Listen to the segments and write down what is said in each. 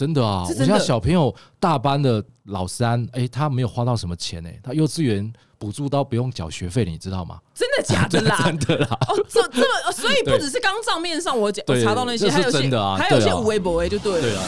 真的啊！我家小朋友大班的老三，哎，他没有花到什么钱哎，他幼稚园补助到不用缴学费，你知道吗？真的假的啦？真的啦。哦，这这所以不只是刚账面上我查到那些，还有些还有些无微不微就对了。对啊，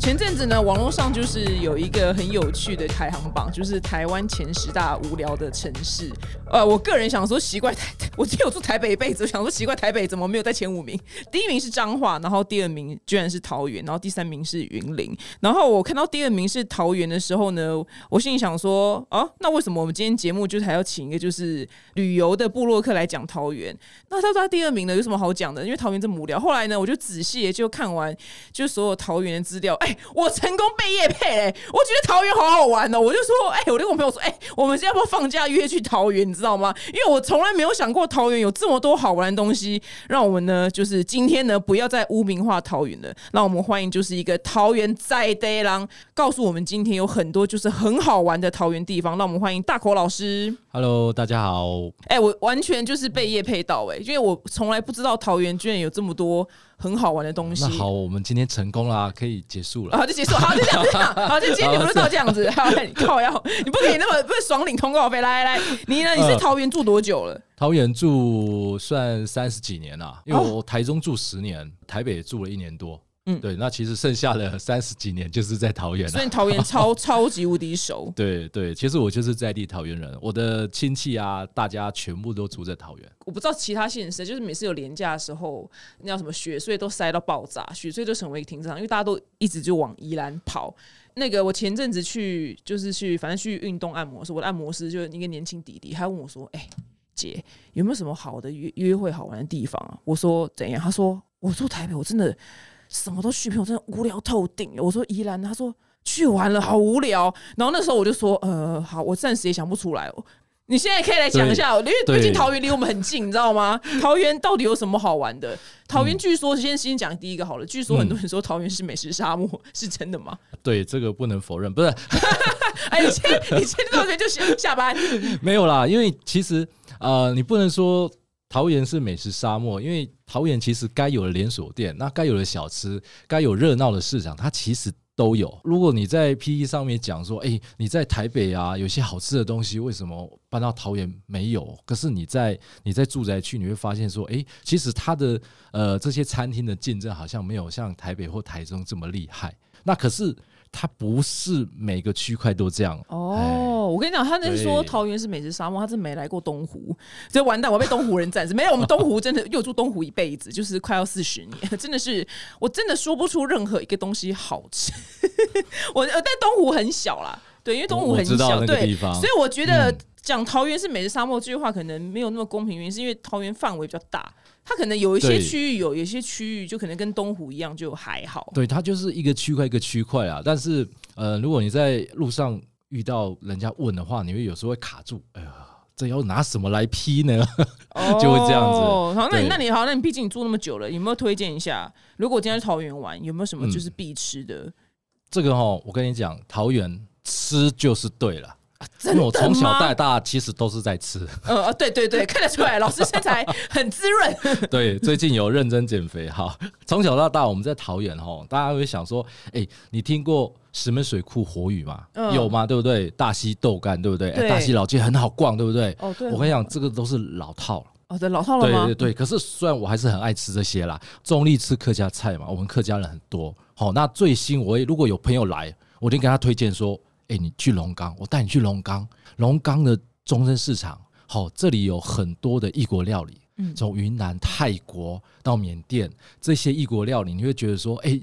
前阵子呢，网络上就是有一个很有趣的排行榜，就是台湾前十大无聊的城市。呃，我个人想说奇怪，台我只有住台北一辈子，我想说奇怪，台北怎么没有在前五名？第一名是彰化，然后第二名居然是桃园，然后第三名是云林。然后我看到第二名是桃园的时候呢，我心里想说，哦，那为什么我们今天节目就是还要请一个就是旅游的部落客来讲桃园？那他说他第二名呢，有什么好讲的？因为桃园这么无聊。后来呢，我就仔细就看完就所有桃园的资料，哎、我成功被业配嘞！我觉得桃园好好玩哦，我就说，哎、我就跟我朋友说，哎、我们要不要放假约去桃园？知道吗？因为我从来没有想过桃园有这么多好玩的东西，让我们呢，就是今天呢，不要再污名化桃园了，让我们欢迎就是一个桃园在地郎，告诉我们今天有很多就是很好玩的桃园地方，让我们欢迎大口老师。Hello，大家好。哎、我完全就是被叶配到哎、因为我从来不知道桃园居然有这么多很好玩的东西。那好，我们今天成功啦，可以结束了。好，就结束，好，就这样，就这样，好，就今天你们就到这样子。好，你靠要，你不可以那么不是爽领通告费。来来来，你呢？你是桃园住多久了？桃园住算三十几年啦，因为哦我台中住十年，台北住了一年多。嗯对，那其实剩下的三十几年就是在桃园了。所以桃园超 超级无敌熟。对对，其实我就是在地桃园人，我的亲戚啊，大家全部都住在桃园。我不知道其他县市，就是每次有廉价的时候，那叫什么雪隧都塞到爆炸，雪隧就成为一个停车场，因为大家都一直就往宜兰跑。那个我前阵子去，就是去，反正去运动按摩的时，我的按摩师就是一个年轻弟弟，他问我说：“哎、姐，有没有什么好的约约会好玩的地方啊？”我说：“怎样？”他说：“我住台北，我真的什么都去，我真的无聊透顶了。”我说：“宜兰。”他说：“去完了，好无聊。”然后那时候我就说：“呃，好，我暂时也想不出来哦。”你现在可以来讲一下，因为对毕竟桃园离我们很近，你知道吗？桃园到底有什么好玩的？桃园据说先先讲第一个好了，据说很多人说桃园是美食沙漠，是真的吗？对，这个不能否认，不是 哎，你先你先到这边就下下班，没有啦，因为其实呃，你不能说桃园是美食沙漠，因为桃园其实该有的连锁店，那该有的小吃，该有热闹的市场，它其实都有。如果你在 PE 上面讲说，哎、你在台北啊，有些好吃的东西，为什么搬到桃园没有？可是你在你在住宅区，你会发现说，哎、其实它的呃这些餐厅的竞争好像没有像台北或台中这么厉害。那可是它不是每个区块都这样哎哦，我跟你讲，他那是说桃园是美食沙漠，他真没来过东湖，这完蛋，我被东湖人 占死。没有，我们东湖真的又住东湖一辈子，就是快要四十年，真的是我真的说不出任何一个东西好吃。我呃，但东湖很小啦，对，因为东湖很小，对所以我觉得嗯讲桃园是美食沙漠这句话可能没有那么公平，原因是因为桃园范围比较大，它可能有一些区域有，有些区域就可能跟东湖一样就还好。对，它就是一个区块一个区块啊。但是呃，如果你在路上遇到人家问的话，你会有时候会卡住，哎呀，这要拿什么来批呢？就会这样子哦好，那你那你好，那你毕竟你住那么久了，有没有推荐一下？如果今天去桃园玩，有没有什么嗯就是必吃的？这个哈，我跟你讲，桃园吃就是对了。真的我从小吗到大其实都是在吃，呃，呃对对对，看得出来，老师身材很滋润。对，最近有认真减肥哈。从小到大我们在桃园哈，大家会想说，哎、你听过石门水库火雨吗？嗯有吗？对不对？大溪豆干对不对？大溪老街很好逛，对不对？哦，对我跟你讲，这个都是老套了。哦，对，老套了吗？对对对，可是虽然我还是很爱吃这些啦，中立吃客家菜嘛，我们客家人很多。好，那最新我也如果有朋友来，我就跟他推荐说，哎、你去龙岗，我带你去龙岗，龙岗的中正市场，好，这里有很多的异国料理，嗯从云南、泰国到缅甸这些异国料理，你会觉得说，哎、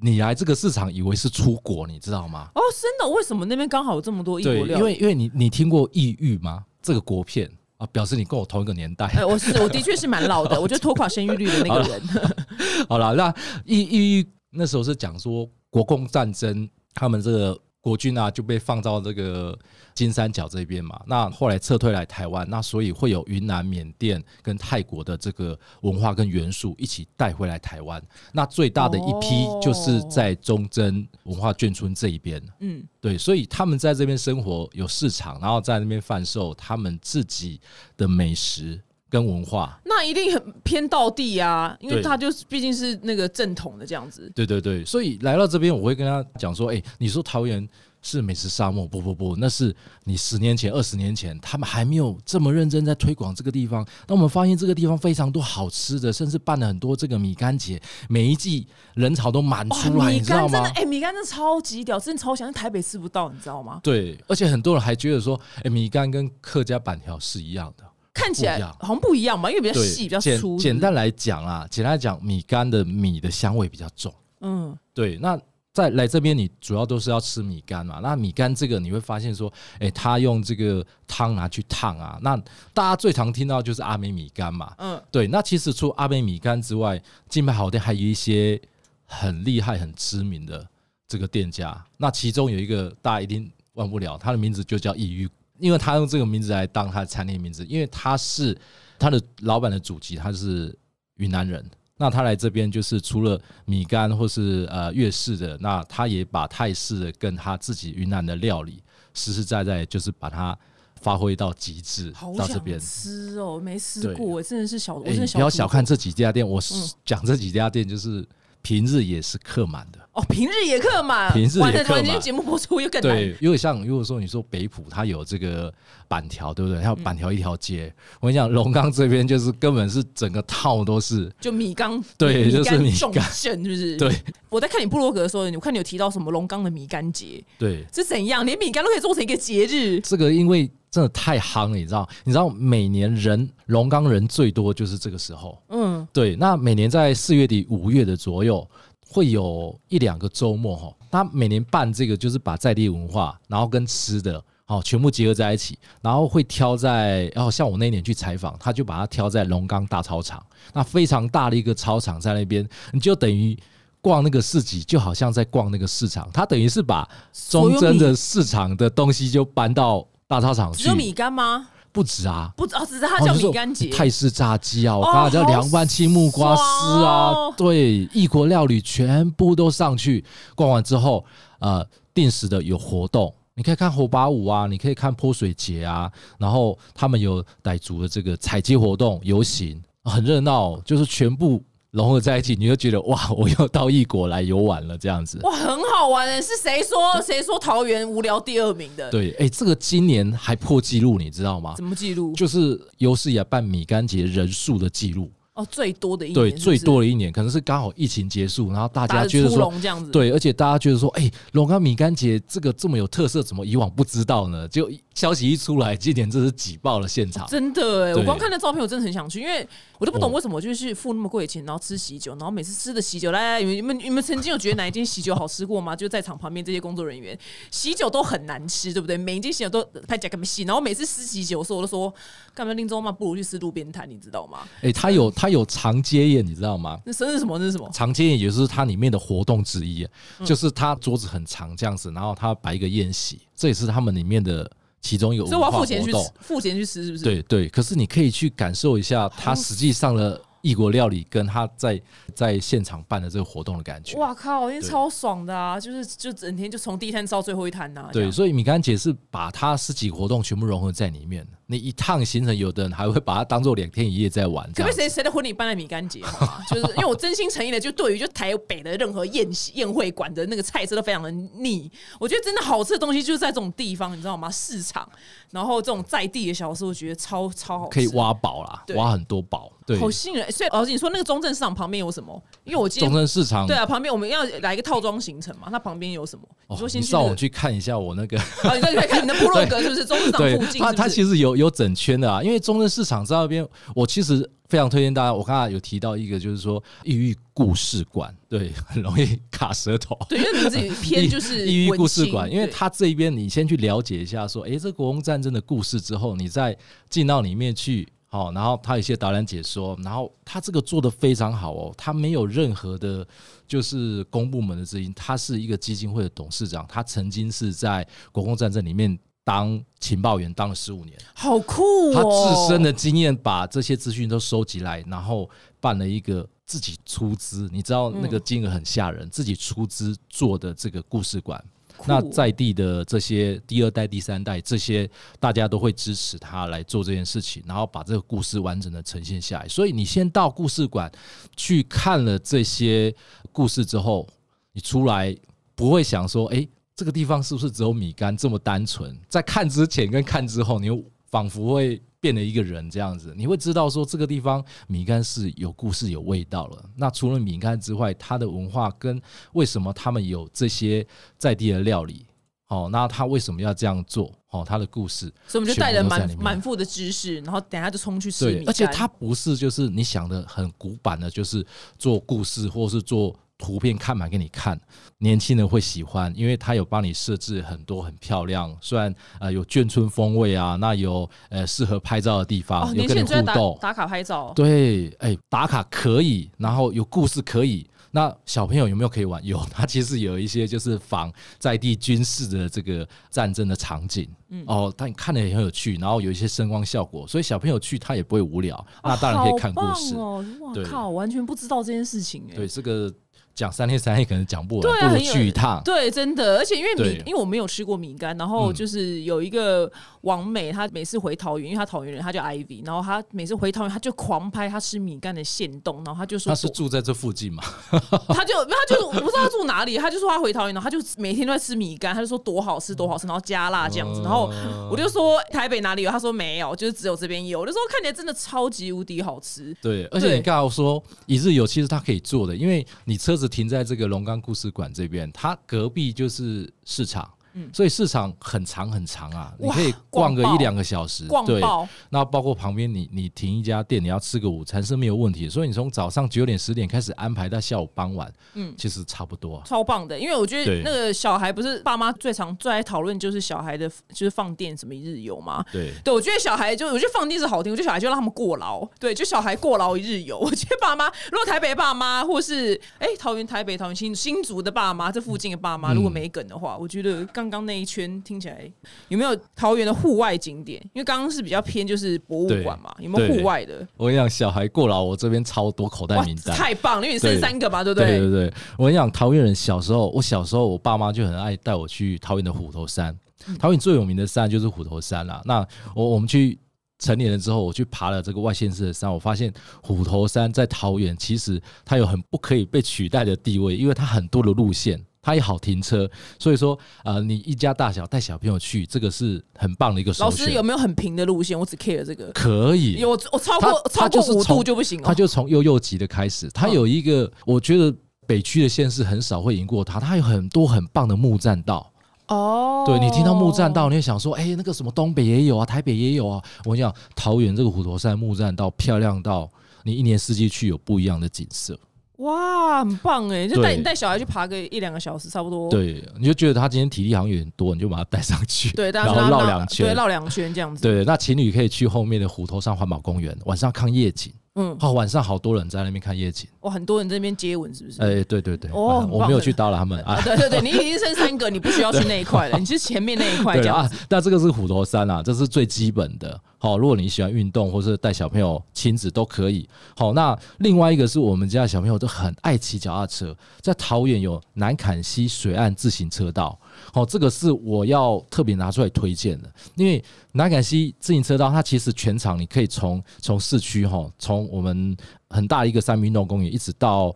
你来这个市场以为是出国，你知道吗？哦，真的？为什么那边刚好有这么多异国，料理？因为因为你你听过异域吗？这个国片啊，表示你跟我同一个年代。哎，我是我的确是蛮老的，我就拖垮生育率的那个人。好了，那异异域那时候是讲说国共战争，他们这个国军啊就被放到这个金三角这边嘛。那后来撤退来台湾，那所以会有云南、缅甸跟泰国的这个文化跟元素一起带回来台湾。那最大的一批就是在忠贞文化眷村这一边。嗯，对，所以他们在这边生活有市场，然后在那边贩售他们自己的美食跟文化。那一定很偏道地啊，因为对他就是毕竟是那个正统的这样子。对对对，所以来到这边，我会跟他讲说：“哎、你说桃园是美食沙漠？不不不，那是你十年前、二十年前，他们还没有这么认真在推广这个地方。那我们发现这个地方非常多好吃的，甚至办了很多这个米干节，每一季人潮都满哇，出来，米你知道吗干真的，？哎、米干真的超级屌，真的超香，台北吃不到，你知道吗？对，而且很多人还觉得说，哎、米干跟客家板条是一样的。看起来好像不一样嘛，因为比较，细，比较简粗。简单来讲啊，简单来讲，米干的米的香味比较重。嗯，对，那在来这边，你主要都是要吃米干嘛？那米干这个你会发现说，哎、他用这个汤拿去烫啊。那大家最常听到就是阿美米干嘛。嗯，对，那其实除阿美米干之外，金牌好店还有一些很厉害、很知名的这个店家。那其中有一个大家一定忘不了，他的名字就叫异域，因为他用这个名字来当他的餐厅名字，因为他是他的老板的祖籍，他是云南人。那他来这边就是除了米干或是呃粤式的，那他也把泰式的跟他自己云南的料理实实在在就是把它发挥到极致到这边。吃哦，没吃对过，真的是小，真的不要小看这几家店，我讲这几家店就是平日也是客满的。哦，平日也客满，平日也客满今天节目播出又更难。对，因为像如果说你说北浦，它有这个板条，对不对？它有板条一条街。我跟你讲，龙岗这边就是根本是整个套都是，就米缸，对就是米重缸镇，是不是？对。我在看你部落格的时候，我看你有提到什么龙岗的米干节，对，是怎样？连米干都可以做成一个节日，这个因为真的太夯了，你知道？你知道每年人龙岗人最多就是这个时候。嗯，对，那每年在四月底、五月的左右，会有一两个周末哈。他每年办这个，就是把在地文化，然后跟吃的，好全部结合在一起，然后会挑在，然后像我那一年去采访，他就把它挑在龙岗大操场，那非常大的一个操场在那边，你就等于。逛那个市集就好像在逛那个市场，他等于是把中正的市场的东西就搬到大操场去只有，米干吗？不止啊，不止哦，只是它叫米干节。泰式炸鸡啊，我哦刚才叫凉拌青木瓜丝啊，对，异国料理全部都上去。逛完之后，呃，定时的有活动，你可以看火把舞啊，你可以看泼水节啊，然后他们有傣族的这个采集活动、游行，很热闹，就是全部融合在一起，你就觉得哇，我又到异国来游玩了这样子。哇，很好玩诶。是谁说谁说桃园无聊第二名的？对，哎、这个今年还破纪录，你知道吗？怎么纪录？就是有史以来办米干节人数的记录。哦，最多的一年对，最多的一年可能是刚好疫情结束，然后大家觉得说，这样子。，对，而且大家觉得说，哎、龙岗米干节这个这么有特色，怎么以往不知道呢？就消息一出来，今年真是挤爆了现场。真的哎，对我光看那照片，我真的很想去，因为我都不懂哦为什么就是付那么贵的钱，然后吃喜酒，然后每次吃的喜酒，来来，你们你们曾经有觉得哪一间喜酒好吃过吗？就在场旁边这些工作人员，喜酒都很难吃，对不对？每一间喜酒都拍假干嘛戏，然后每次吃喜酒的时候，我都说干嘛林州嘛，不如去吃路边摊，你知道吗？哎、他有它有长街宴，你知道吗？那生日什么？那是什么？长街宴也就是它里面的活动之一，嗯就是它桌子很长这样子，然后它摆一个宴席，这也是他们里面的其中一个所以我要付钱去付钱去吃，是不是？，对对，可是你可以去感受一下它实际上的异国料理，跟他在在现场办的这个活动的感觉。哇靠，因为超爽的啊！就是就整天就从第一摊吃到最后一摊呐、这对，所以米干姐是把他十几个活动全部融合在里面。你一趟行程，有的人还会把它当做两天一夜在玩。可不可以谁谁的婚礼办在米干节好吗？就是因为我真心诚意的，就对于就台北的任何宴席宴会馆的那个菜色都非常的腻。我觉得真的好吃的东西就是在这种地方，你知道吗？市场，然后这种在地的小吃，我觉得超超好吃，可以挖宝啦，挖很多宝。对，好吸引人。所以老师，你说那个中正市场旁边有什么？因为我今天中正市场。对啊，旁边我们要来一个套装行程嘛，它旁边有什么？你哦说先你上去那个，网去看一下我那个，啊，你再去看你的部落格 是不是？中正市场对附近它它？其实有有整圈的啊，因为中正市场在那边，我其实非常推荐大家。我刚才有提到一个，就是说异域故事馆，对，很容易卡舌头。对，因为名字也 偏就是异域故事馆，因为它这一边你先去了解一下，说，诶，这国共战争的故事之后，你再进到里面去，好，然后他有一些导览解说，然后他这个做的非常好哦，他没有任何的，就是公部门的资金，他是一个基金会的董事长，他曾经是在国共战争里面当情报员当了十五年，好酷哦！他自身的经验把这些资讯都收集来，然后办了一个自己出资，你知道那个金额很吓人，自己出资做的这个故事馆。那在地的这些第二代、第三代这些，大家都会支持他来做这件事情，然后把这个故事完整的呈现下来。所以你先到故事馆去看了这些故事之后，你出来不会想说，哎，这个地方是不是只有米干这么单纯？在看之前跟看之后，你仿佛会。变了一个人这样子，你会知道说这个地方米干是有故事、有味道了。那除了米干之外，它的文化跟为什么他们有这些在地的料理，哦，那他为什么要这样做？哦，他的故事，所以我们就带着满满腹的知识，然后等下就冲去吃米而且它不是就是你想的很古板的，就是做故事或是做。图片看满给你看，年轻人会喜欢，因为他有帮你设置很多很漂亮，虽然呃有眷村风味啊，那有呃适合拍照的地方，有跟你互动。打卡拍照，对，哎打卡可以，然后有故事可以，那小朋友有没有可以玩？有，他其实有一些就是仿在地军事的这个战争的场景，嗯。哦，但看的也很有趣，然后有一些声光效果，所以小朋友去他也不会无聊，那当然可以看故事。哦，哇靠，完全不知道这件事情哎，对这个。讲三天三夜可能讲不完，不如去一趟。对，真的，而且因为米，因为我没有吃过米干，然后就是有一个王美，她每次回桃园，因为她桃园人，她叫 Ivy，然后她每次回桃园，她就狂拍她吃米干的现动，然后她就说她是住在这附近嘛，她就她就我不知道她住哪里，她就说她回桃园，然后她就每天都在吃米干，她就说多好吃多好吃，然后加辣这样子，然后我就说台北哪里有，她说没有，就是只有这边有，我就说看起来真的超级无敌好吃。对，而且你刚刚说一日游，其实它可以做的，因为你车子停在这个龙。岗故事馆这边，它隔壁就是市场。所以市场很长很长啊，你可以逛个一两个小时。逛对，那包括旁边你你停一家店，你要吃个午餐是没有问题。所以你从早上九点十点开始安排到下午傍晚，嗯，其实差不多。超棒的，因为我觉得那个小孩不是爸妈最常最爱讨论就是小孩的，就是放电什么一日游嘛。对，对我觉得小孩就我觉得放电是好听，我觉得小孩就让他们过劳。对，就小孩过劳一日游。我觉得爸妈如果台北爸妈或是哎桃园台北桃园新新竹的爸妈，这附近的爸妈如果没梗的话，我觉得刚刚那一圈。听起来有没有桃园的户外景点？因为刚刚是比较偏就是博物馆嘛，有没有户外的？我跟你讲，小孩过劳，我这边超多口袋名单，太棒了，因为你生三个嘛，对不对？对对对，我跟你讲，桃园人小时候，我小时候我爸妈就很爱带我去桃园的虎头山。桃园最有名的山就是虎头山啦。那我我们去成年了之后，我去爬了这个外县市的山，我发现虎头山在桃园其实它有很不可以被取代的地位，因为它很多的路线。它也好停车，所以说，呃，你一家大小带小朋友去，这个是很棒的一个。老师有没有很平的路线？我只 care 这个。可以，有我超过超过五度就不行。他就从幼幼级的开始，他有一个，我觉得北区的县市很少会赢过他，他有很多很棒的木栈道。哦，对你听到木栈道，你会想说，哎，那个什么东北也有啊，台北也有啊。我跟你讲，桃园这个虎头山木栈道漂亮到你一年四季去有不一样的景色。哇，很棒哎！就带你带小孩去爬个一两个小时，差不多。对，你就觉得他今天体力好像有点多，你就把他带上去，对，然后绕两圈，对，绕两圈这样子。对，那情侣可以去后面的虎头山环保公园，晚上看夜景。嗯，好，晚上好多人在那边看夜景。哇，很多人在那边接吻，是不是？哎，对对对，哦，我没有去打扰他们啊。对对对，你已经剩三个，你不需要去那一块了，你是前面那一块这样。那这个是虎头山啊，这是最基本的。好，如果你喜欢运动，或是带小朋友、亲子都可以。好，那另外一个是我们家小朋友都很爱骑脚踏车，在桃园有南坎溪水岸自行车道。好，这个是我要特别拿出来推荐的，因为南坎溪自行车道，它其实全长你可以从从市区哈，从我们很大一个三运动公园，一直到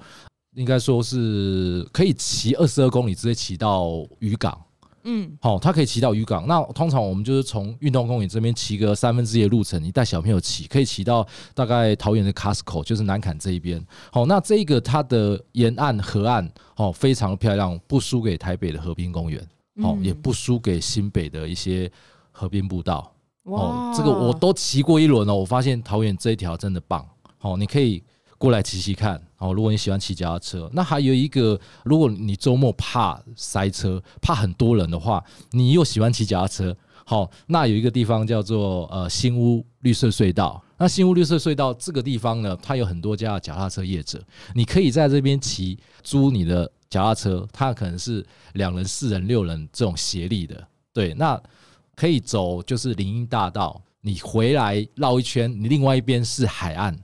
应该说是可以骑二十二公里，直接骑到渔港。嗯，好，它可以骑到渔港。那通常我们就是从运动公园这边骑个三分之一的路程，你带小朋友骑，可以骑到大概桃园的 Costco，就是南坎这一边。好，那这个它的沿岸河岸哦，非常漂亮，不输给台北的河滨公园，哦，也不输给新北的一些河滨步道。哦，这个我都骑过一轮了，我发现桃园这一条真的棒。哦，你可以。过来骑骑看哦！如果你喜欢骑脚踏车，那还有一个，如果你周末怕塞车、怕很多人的话，你又喜欢骑脚踏车，好，那有一个地方叫做呃新屋绿色隧道。那新屋绿色隧道这个地方呢，它有很多家脚踏车业者，你可以在这边骑租你的脚踏车，它可能是两人、四人、六人这种协力的，对，那可以走就是林荫大道，你回来绕一圈，你另外一边是海岸。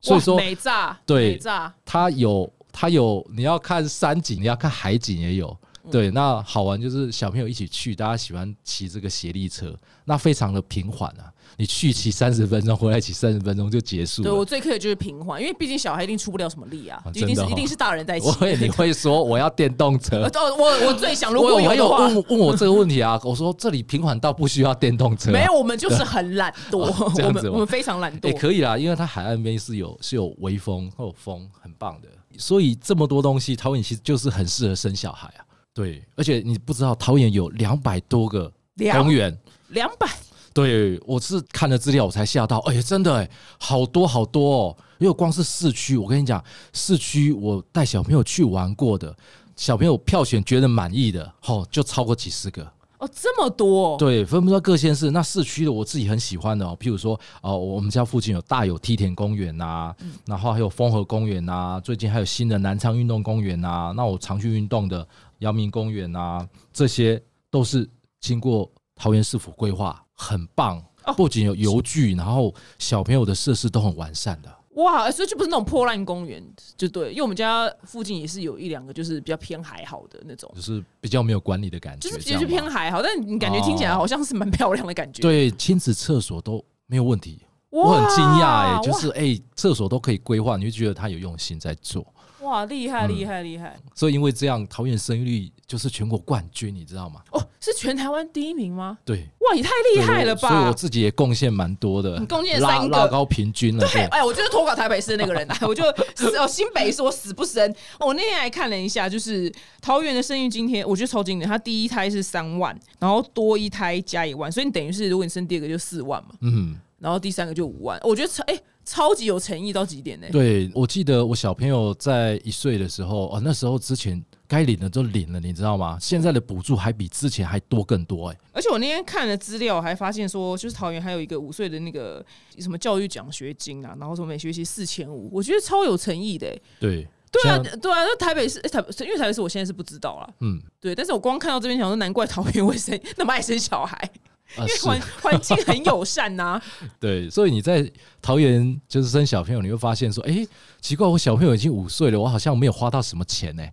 所以说，美炸对，它有它有，你要看山景，你要看海景也有，对，那好玩就是小朋友一起去，大家喜欢骑这个协力车，那非常的平缓啊。你去骑三十分钟，回来骑三十分钟就结束了。对我最克的就是平缓，因为毕竟小孩一定出不了什么力啊，啊一定是哦一定是大人在骑。我会你会说我要电动车我 我最想，如果我有问问我这个问题啊，我说这里平缓到不需要电动车、啊，没有，我们就是很懒惰，我们我们非常懒惰也、惰。可以啦，因为它海岸边是有是有微风，会有风，很棒的。所以这么多东西，桃园其实就是很适合生小孩啊。对，而且你不知道桃园有两百多个公园。两百，对，我是看了资料我才吓到，哎、真的哎、好多好多哦。因为光是市区，我跟你讲，市区我带小朋友去玩过的，小朋友票选觉得满意的，哦，就超过几十个。哦，这么多，对，分不到各县市。那市区的我自己很喜欢的哦，譬如说，哦，我们家附近有大有梯田公园呐、然后还有丰和公园呐、最近还有新的南昌运动公园呐、那我常去运动的阳明公园啊、这些都是经过桃园市府规划，很棒哦。不仅有游具，然后小朋友的设施都很完善的。哇，所以就不是那种破烂公园，就对，因为我们家附近也是有一两个就是比较偏海好的那种，就是比较没有管理的感觉，就是其实偏海好，但你感觉听起来好像是蛮漂亮的感觉。，对亲子厕所都没有问题。我很惊讶哎，就是哎，厕所都可以规划，你就觉得他有用心在做。哇，厉害嗯厉害厉害！所以因为这样，桃园生育率就是全国冠军，你知道吗？哦，是全台湾第一名吗？对，哇，也太厉害了吧所以我！自己也贡献蛮多的，你贡献三个拉高平均了。对，对，哎，我就是投稿台北市的那个人啊，我就 哦新北市我死不生。我那天还看了一下，就是桃园的生育津贴，我觉得超经典。他第一胎是三万，然后多一胎加一万，所以你等于是如果你生第二个就四万嘛，嗯，然后第三个就五万。我觉得超哎、超级有诚意到极点呢、对，我记得我小朋友在一岁的时候，哦，那时候之前该领的都领了，你知道吗？现在的补助还比之前还多更多，哎，而且我那天看了资料，还发现说，就是桃园还有一个五岁的那个什么教育奖学金啊，然后说每学期四千五，我觉得超有诚意的、欸。对，对啊，对啊，那台北市，欸、台因为台北市我现在是不知道啦，嗯，对，但是我光看到这边想说，难怪桃园会生 那么爱生小孩，啊因为是，环环境很友善呐、对，所以你在桃园就是生小朋友，你会发现说，哎，奇怪，我小朋友已经五岁了，我好像没有花到什么钱呢。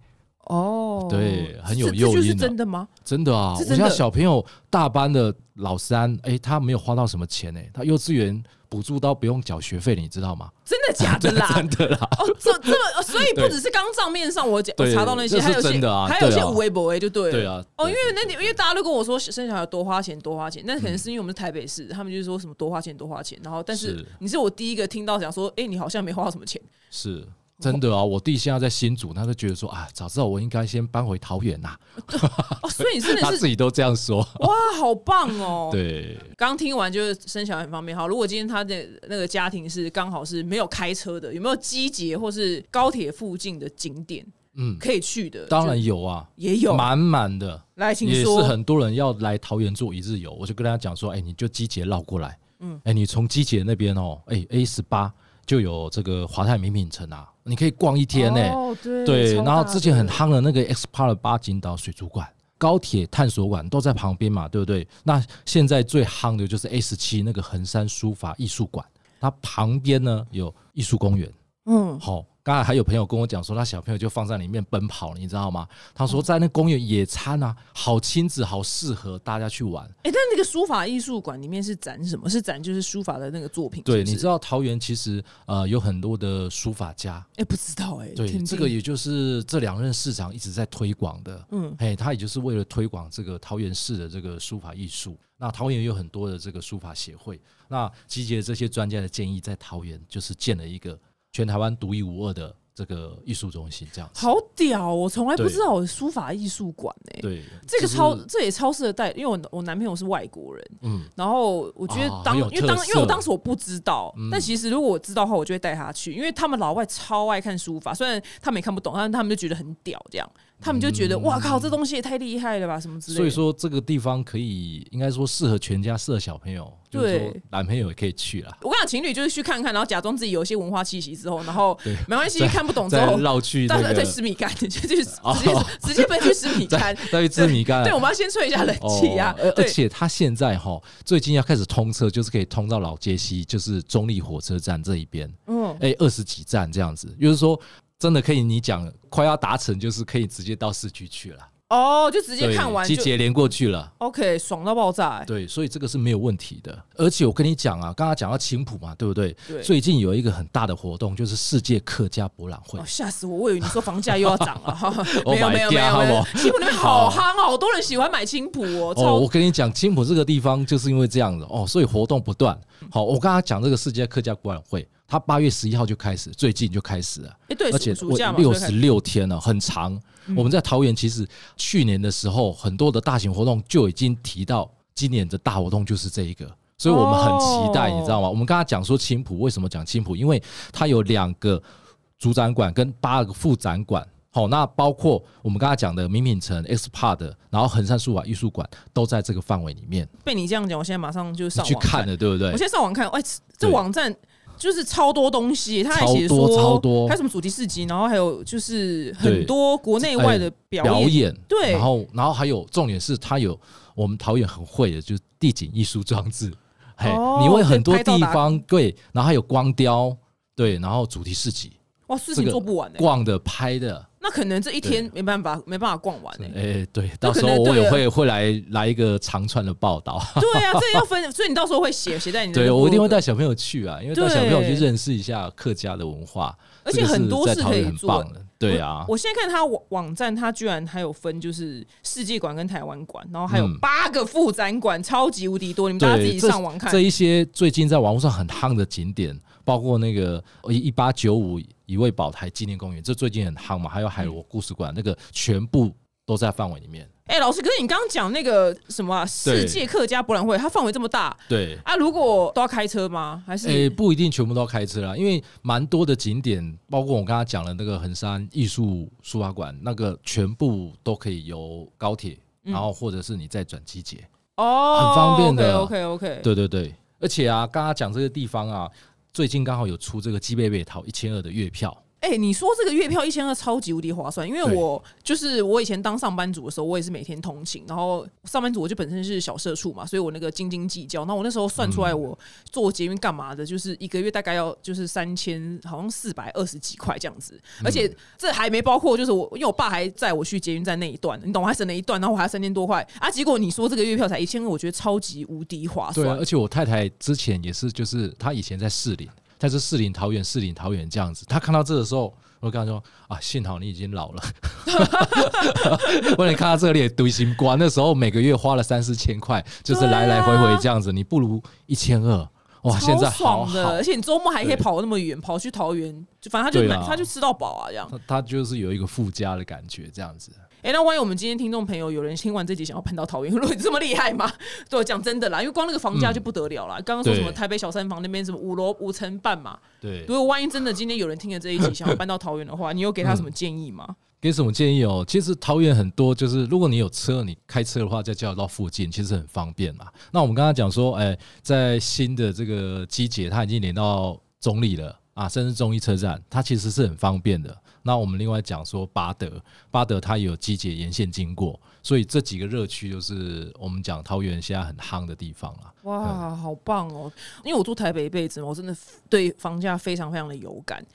哦，对很有这这就是真的吗？真的啊，我家小朋友大班的老三，哎、他没有花到什么钱哎、他幼稚园补助到不用缴学费，你知道吗？真的假的啦？真的啦，哦，这这所以不只是刚账面上我我查到那些，还有一些真的啊还有一些微博哎，就对了。对啊，哦，因对为那因为大家都跟我说生小孩多花钱多花钱，那可能是因为我们是台北市，他们就是说什么多花钱多花钱，然后但是是你是我第一个听到讲说，哎，你好像没花到什么钱。是真的啊。我弟现在在新竹，他就觉得说啊，早知道我应该先搬回桃园呐、哦，所以你真的是 他自己都这样说。哇，好棒哦！，对，刚听完就是生小孩很方便。好，如果今天他的那个家庭是刚好是没有开车的，有没有机捷或是高铁附近的景点嗯，可以去的？当然有啊，也有。满满的，来，请也是。很多人要来桃园做一日游，我就跟大家讲说，哎、你就机捷绕过来，嗯嗯，哎、你从机捷那边哦，哎、A 十八就有这个华泰名品城啊，你可以逛一天呢、哦，对对，然后之前很夯的那个 X Park 八景岛水族馆、高铁探索馆都在旁边嘛，对不对？那现在最夯的就是十七那个横山书法艺术馆，它旁边呢有艺术公园。嗯，好、刚才还有朋友跟我讲说，他小朋友就放在里面奔跑，你知道吗？他说在那公园野餐啊，好亲子，好适合大家去玩。哎、但那个书法艺术馆里面是展什么？是展就是书法的那个作品对，你知道桃园其实呃有很多的书法家，哎、不知道哎、对，听听这个也就是这两任市长一直在推广的。嗯哎，他也就是为了推广这个桃园市的这个书法艺术。那桃园有很多的这个书法协会，那集结这些专家的建议，在桃园就是建了一个全台湾独一无二的这个艺术中心，这样子。好屌！我从来不知道有书法艺术馆诶，对，这个就是超这也超适合带，因为我我男朋友是外国人，嗯，然后我觉得当、哦因为当因为我当时我不知道，嗯但其实如果我知道的话，我就会带他去，因为他们老外超爱看书法，虽然他们也看不懂，但是他们就觉得很屌，这样他们就觉得嗯哇靠，这东西也太厉害了吧，什么之类的。所以说这个地方可以，应该说适合全家，适合小朋友，就是说男朋友也可以去啦。我跟你讲，情侣就是去看看，然后假装自己有一些文化气息之后，然后对没关系，看不懂之后，再绕去那个到时候再，吃米干，就就是直哦接直接奔去吃米 再干。再去吃米干。对，我们要先吹一下冷气啊哦。而而，且它现在哈，最近要开始通车，就是可以通到老街西，就是中立火车站这一边，嗯，哎，二十几站这样子，就是说真的可以，你讲快要达成，就是可以直接到市区去了。哦，就直接看完就集结连过去了。OK，爽到爆炸、欸。对，所以这个是没有问题的。而且我跟你讲啊，刚刚讲到青浦嘛，对不对？对最近有一个很大的活动，就是世界客家博览会哦，。吓死我！我以为你说房价又要涨了，Oh 没有没有没有青浦那边好夯哦，好多人喜欢买青浦哦，哦，我跟你讲，青浦这个地方就是因为这样子哦，所以活动不断。好，我刚刚讲这个世界客家博览会，它八月十一号就开始，最近就开始了。哎对，而且暑暑假嘛，六十六天了，很长。我们在桃园其实去年的时候，很多的大型活动就已经提到，今年的大活动就是这一个，所以我们很期待，哦你知道吗？我们刚刚讲说青浦，为什么讲青浦？因为它有两个主展馆跟八个副展馆。好，那包括我们刚才讲的名品城、X Park，然后衡山书法艺术馆都在这个范围里面。被你这样讲，我现在马上就上网去看了，对不对我？现在上网看，哎，这网站就是超多东西，他还写说多超多。还有什么主题市集，然后还有就是很多国内外的表演，表演，对。然后然后还有重点是他有我们桃园很会的，就是地景艺术装置，嘿，哦你会很多地方对，然后还有光雕，对，然后主题市集，哇，事情这个做不完哎，逛的拍的，那可能这一天没办法没办法逛完哎。哎，对，到时候我也会会来来一个长串的报道，对啊，这要分，所以你到时候会写写在你的对我一定会带。小朋友去啊，因为带小朋友去认识一下客家的文化，而且很多在桃园很事可以做棒的，对啊，我现在看他网网站，他居然还有分就是世界馆跟台湾馆，然后还有嗯八个副展馆，超级无敌多，你们大家自，己上网看这。一些最近在网络上很夯的景点，包括那个一八九五一位宝台纪念公园，这最近很夯嘛，还有海螺故事馆，那个全部都在范围里面。哎、老师，可是你刚刚讲那个什么啊、世界客家博览会，它范围这么大对，啊，如果都要开车吗？还是、诶、不一定全部都要开车啦，因为蛮多的景点，包括我刚刚讲的那个衡山艺术书法馆，那个全部都可以由高铁，嗯。然后或者是你再转机捷。哦，很方便的。OK OK，对对对，而且啊，刚刚讲这个地方啊，最近刚好有出这个基贝贝淘一千二的月票。哎、你说这个月票一千二超级无敌划算，因为我就是我以前当上班族的时候，我也是每天通勤，然后上班族我就本身是小社畜嘛，所以我那个斤斤计较。那我那时候算出来，嗯我做捷运干嘛的，就是一个月大概要就是三千，好像四百二十几块这样子，嗯而且这还没包括就是我，因为我爸还载我去捷运站那一段，你懂，我还省了一段，然后我还要三千多块啊。结果你说这个月票才一千二，我觉得超级无敌划对啊，算而。且我太太之前也是，就是她以前在士林，她是四林桃园、四林桃园这样子。他看到这的时候，我跟他说：“啊，幸好你已经老了，不然你看到这里也堆心瓜。那时候每个月花了三四千块，就是来来回回这样子，你不如一千二。哇，现在好爽的，好而。且你周末还可以跑那么远，跑去桃园，就反正他就他就吃到饱啊，这样。她她就是有一个附加的感觉，这样子。哎、那万一我们今天听众朋友有人听完这集想要搬到桃园，如果你这么厉害吗？对，讲真的啦，因为光那个房价就不得了啦。刚刚说什么台北小三房那边什么五楼五层半嘛，对如，果万一真的今天有人听了这一集想要 搬到桃园的话，你有给他什么建议吗？给什么建议哦？其实桃园很多，就是如果你有车，你开车的话，在交流道附近其实很方便嘛。那我们刚刚讲说，哎，在新的这个机捷，它已经连到中立了啊，甚至中一车站，它其实是很方便的。那我们另外讲说巴德，巴德它也有机捷沿线经过，所以这几个热区就是我们讲桃园现在很夯的地方啊。哇，好棒哦！因为我住台北一辈子嘛，我真的对房价非常非常的有感。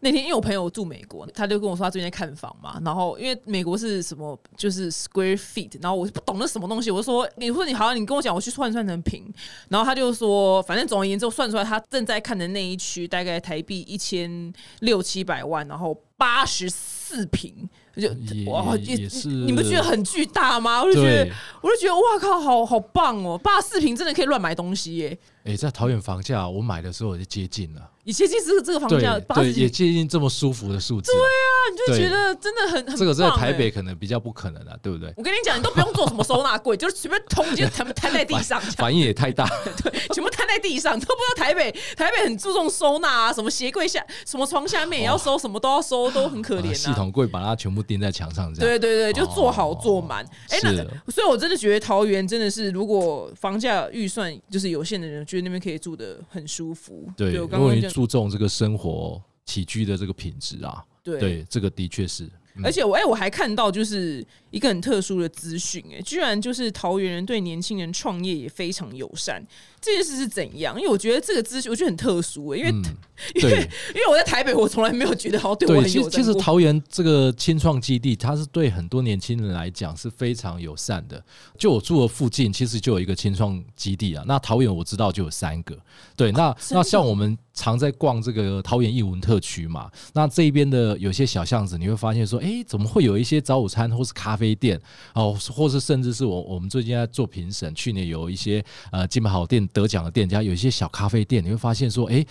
那天因为我朋友住美国，他就跟我说他最近在看房嘛，然后因为美国是什么就是 square feet，然后我不懂那什么东西，我就说你说你好像，你跟我讲，我去换算成平，然后他就说，反正总而言之，算出来他正在看的那一区大概台币一千六七百万，然后八十四平，就哇也也是你不觉得很巨大吗？我就觉得，我就觉得哇靠，好好棒哦！八十四平真的可以乱买东西耶！哎，在桃园房价，我买的时候我就接近了，你接近这个这个房价八对，也接近这么舒服的数字。对啊，你就觉得真的很很这个在台北。可能比较不可能啊，对不对？我跟你讲，你都不用做什么收纳柜，就是随便通就全部摊在地上，反应也太大。对，全部摊在地上，都不知道台北台北很注重收纳啊，什么鞋柜下、什么床下面也要收，什么都要收，都很可怜啊系啊。统柜把它全部钉在墙上，这样。对对对，就做好做满。哎、那所以我真的觉得桃园真的是，如果房价预算就是有限的人，觉得那边可以住的很舒服。对，我如果注重这个生活起居的这个品质啊，对对，这个的确是。而且我哎、我还看到就是一个很特殊的资讯，哎，居然就是桃园人对年轻人创业也非常友善。这件事是怎样？因为我觉得这个资讯我觉得很特殊、哎，因为、嗯，对 因为我在台北，我从来没有觉得好像对我，很其实其实桃园这个青创基地，它是对很多年轻人来讲是非常友善的。就我住的附近，其实就有一个青创基地啊。那桃园我知道就有三个，对，那、那像我们常在逛这个桃园艺文特区嘛，那这边的有些小巷子，你会发现说，诶，怎么会有一些早午餐或是咖啡店？哦，或是甚至是我我们最近在做评审，去年有一些呃金牌好店得奖的店家，有一些小咖啡店，你会发现说，诶，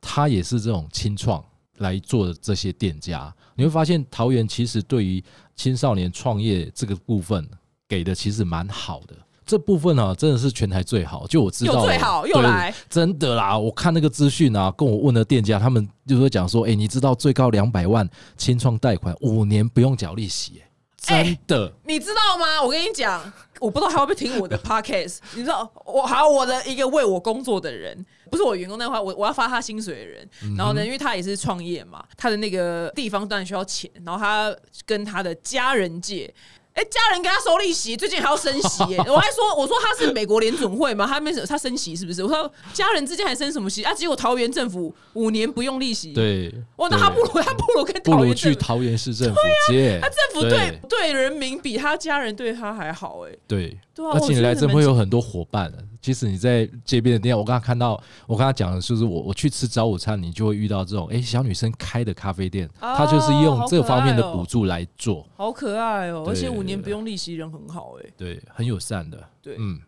它也是这种清创来做的这些店家，你会发现桃园其实对于青少年创业这个部分给的其实蛮好的。这部分呢、真的是全台最好。就我知道又最好又来，真的啦！我看那个资讯啊，跟我问的店家，他们就是讲说，哎、你知道最高两百万清创贷款，五年不用缴利息、哎，真的。你知道吗？我跟你讲，我不知道还会不会听我的 podcast。你知道，我还有我的一个为我工作的人，不是我员工那块，我我要发他薪水的人。然后呢，因为他也是创业嘛，他的那个地方当然需要钱，然后他跟他的家人借。哎、家人给他收利息，最近还要升息耶！我还说，我说他是美国联总会嘛，他没他升息是不是？我说家人之间还升什么息啊？结果桃园政府五年不用利息，，对，哇，那对他不如他不如跟不如桃园去桃园市政府借，他政府对对人民比他家人对他还好哎。对，对啊而且你来真会有很多伙伴的。即使你在街边的店，我刚刚看到，我刚刚讲的就是我我去吃早午餐，你就会遇到这种哎、小女生开的咖啡店，哦她就是用这方面的补助来做，好可爱哦、对而且五年不用利息，人很好哎、对，很友善的。对。嗯，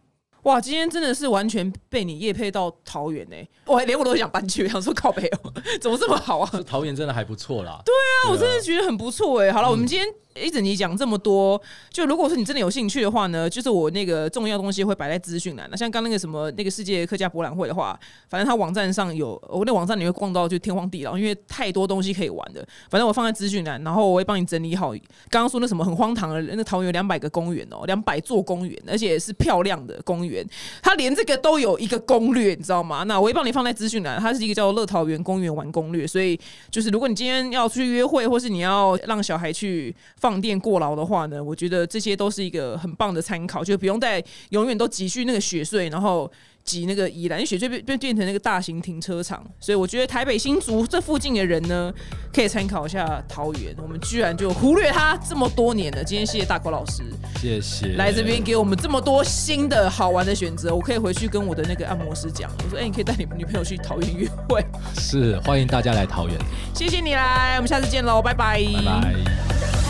哇，今天真的是完全被你夜配到桃园哎、我还连我都想搬去，想说靠北哦、怎么这么好啊？桃园真的还不错啦。对啊，我真的的觉得很不错哎、好了，我们今天一整集讲这么多，就如果说你真的有兴趣的话呢，就是我那个重要东西会摆在资讯栏。那像刚那个什么那个世界客家博览会的话，反正它网站上有，我那网站你会逛到就天荒地老，因为太多东西可以玩的。反正我放在资讯栏，然后我会帮你整理好。刚刚说那什么很荒唐的，那桃园有两百个公园哦，两百座公园，而且是漂亮的公园，它连这个都有一个攻略，你知道吗？那我会帮你放在资讯栏，它是一个叫做乐桃园公园玩攻略，所以就是如果你今天要出去约会，或是你要让小孩去放电过劳的话呢，我觉得这些都是一个很棒的参考，就不用再永远都挤去那个雪隧，然后。挤那个宜兰雪隧变变变成那个大型停车场，所以我觉得台北新竹这附近的人呢，可以参考一下桃园。我们居然就忽略它这么多年了。今天谢谢大口老师谢谢。来这边给我们这么多新的好玩的选择，我可以回去跟我的那个按摩师讲，我说：“哎、你可以带你女朋友去桃园约会。是欢迎大家来桃园，”谢谢你来，我们下次见喽，拜拜，拜拜。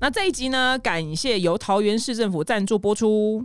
那这一集呢，感谢由桃园市政府赞助播出。